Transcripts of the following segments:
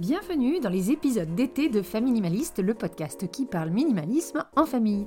Bienvenue dans les épisodes d'été de Famille Minimaliste, le podcast qui parle minimalisme en famille.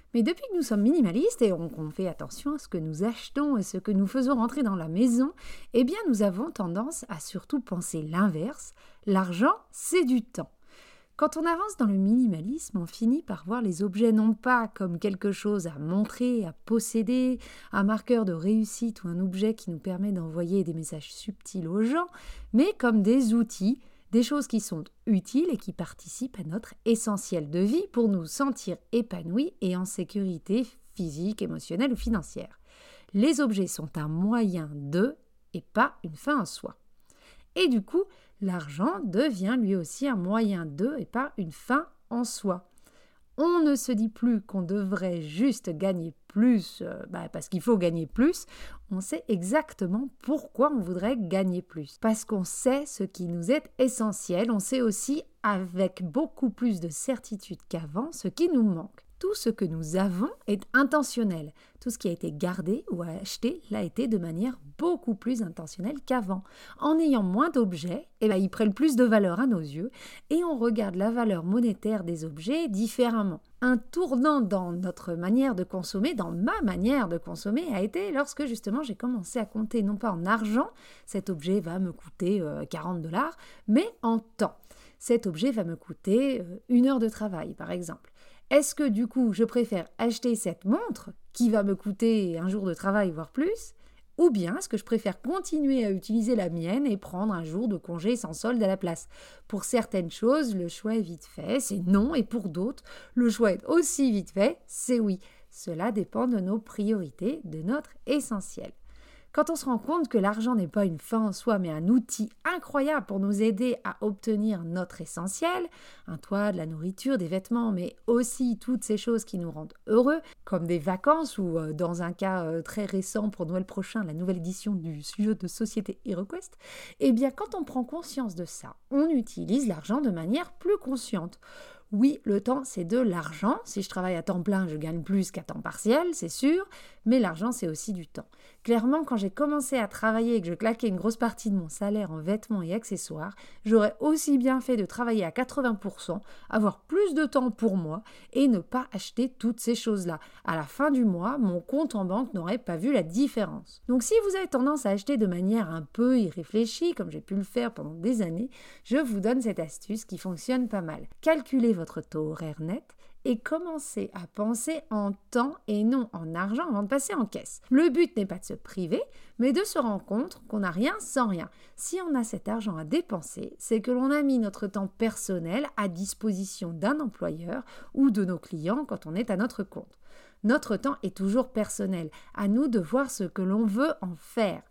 mais depuis que nous sommes minimalistes et qu'on fait attention à ce que nous achetons et ce que nous faisons rentrer dans la maison, eh bien nous avons tendance à surtout penser l'inverse. L'argent, c'est du temps. Quand on avance dans le minimalisme, on finit par voir les objets non pas comme quelque chose à montrer, à posséder, un marqueur de réussite ou un objet qui nous permet d'envoyer des messages subtils aux gens, mais comme des outils des choses qui sont utiles et qui participent à notre essentiel de vie pour nous sentir épanouis et en sécurité physique, émotionnelle ou financière. Les objets sont un moyen de et pas une fin en soi. Et du coup, l'argent devient lui aussi un moyen de et pas une fin en soi. On ne se dit plus qu'on devrait juste gagner plus euh, bah, parce qu'il faut gagner plus. On sait exactement pourquoi on voudrait gagner plus. Parce qu'on sait ce qui nous est essentiel. On sait aussi avec beaucoup plus de certitude qu'avant ce qui nous manque tout ce que nous avons est intentionnel. Tout ce qui a été gardé ou acheté l'a été de manière beaucoup plus intentionnelle qu'avant. En ayant moins d'objets, eh ben, ils prennent plus de valeur à nos yeux et on regarde la valeur monétaire des objets différemment. Un tournant dans notre manière de consommer, dans ma manière de consommer, a été lorsque justement j'ai commencé à compter non pas en argent, cet objet va me coûter 40 euh, dollars, mais en temps. Cet objet va me coûter euh, une heure de travail, par exemple. Est-ce que du coup, je préfère acheter cette montre qui va me coûter un jour de travail, voire plus, ou bien est-ce que je préfère continuer à utiliser la mienne et prendre un jour de congé sans solde à la place? Pour certaines choses, le choix est vite fait, c'est non, et pour d'autres, le choix est aussi vite fait, c'est oui. Cela dépend de nos priorités, de notre essentiel. Quand on se rend compte que l'argent n'est pas une fin en soi, mais un outil incroyable pour nous aider à obtenir notre essentiel, un toit, de la nourriture, des vêtements, mais aussi toutes ces choses qui nous rendent heureux, comme des vacances ou euh, dans un cas euh, très récent pour Noël prochain, la nouvelle édition du jeu de société HeroQuest, eh bien quand on prend conscience de ça, on utilise l'argent de manière plus consciente. Oui, le temps, c'est de l'argent. Si je travaille à temps plein, je gagne plus qu'à temps partiel, c'est sûr, mais l'argent, c'est aussi du temps. Clairement, quand j'ai commencé à travailler et que je claquais une grosse partie de mon salaire en vêtements et accessoires, j'aurais aussi bien fait de travailler à 80%, avoir plus de temps pour moi et ne pas acheter toutes ces choses-là. À la fin du mois, mon compte en banque n'aurait pas vu la différence. Donc si vous avez tendance à acheter de manière un peu irréfléchie, comme j'ai pu le faire pendant des années, je vous donne cette astuce qui fonctionne pas mal. Calculez votre taux horaire net et commencez à penser en temps et non en argent avant de passer en caisse. Le but n'est pas de se priver, mais de se rendre compte qu'on n'a rien sans rien. Si on a cet argent à dépenser, c'est que l'on a mis notre temps personnel à disposition d'un employeur ou de nos clients quand on est à notre compte. Notre temps est toujours personnel, à nous de voir ce que l'on veut en faire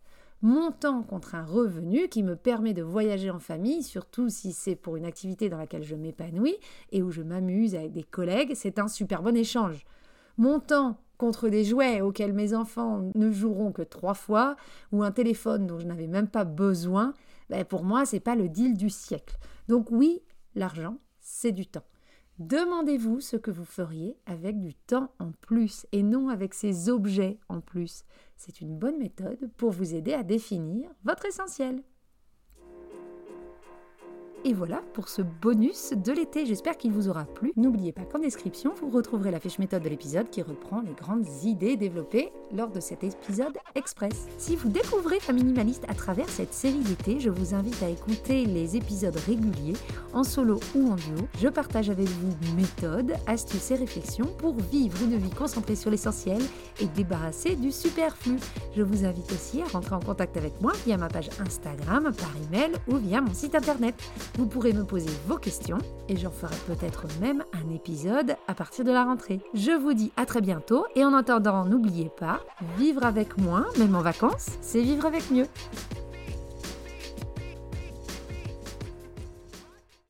montant contre un revenu qui me permet de voyager en famille, surtout si c'est pour une activité dans laquelle je m'épanouis et où je m'amuse avec des collègues, c'est un super bon échange. Montant contre des jouets auxquels mes enfants ne joueront que trois fois, ou un téléphone dont je n'avais même pas besoin, ben pour moi, c'est pas le deal du siècle. Donc oui, l'argent, c'est du temps. Demandez-vous ce que vous feriez avec du temps en plus et non avec ces objets en plus. C'est une bonne méthode pour vous aider à définir votre essentiel. Et voilà pour ce bonus de l'été. J'espère qu'il vous aura plu. N'oubliez pas qu'en description, vous retrouverez la fiche méthode de l'épisode qui reprend les grandes idées développées lors de cet épisode express. Si vous découvrez Famille Minimaliste à travers cette série d'été, je vous invite à écouter les épisodes réguliers en solo ou en duo. Je partage avec vous méthodes, astuces et réflexions pour vivre une vie concentrée sur l'essentiel et débarrasser du superflu. Je vous invite aussi à rentrer en contact avec moi via ma page Instagram, par email ou via mon site internet. Vous pourrez me poser vos questions et j'en ferai peut-être même un épisode à partir de la rentrée. Je vous dis à très bientôt et en attendant, n'oubliez pas, vivre avec moins, même en vacances, c'est vivre avec mieux.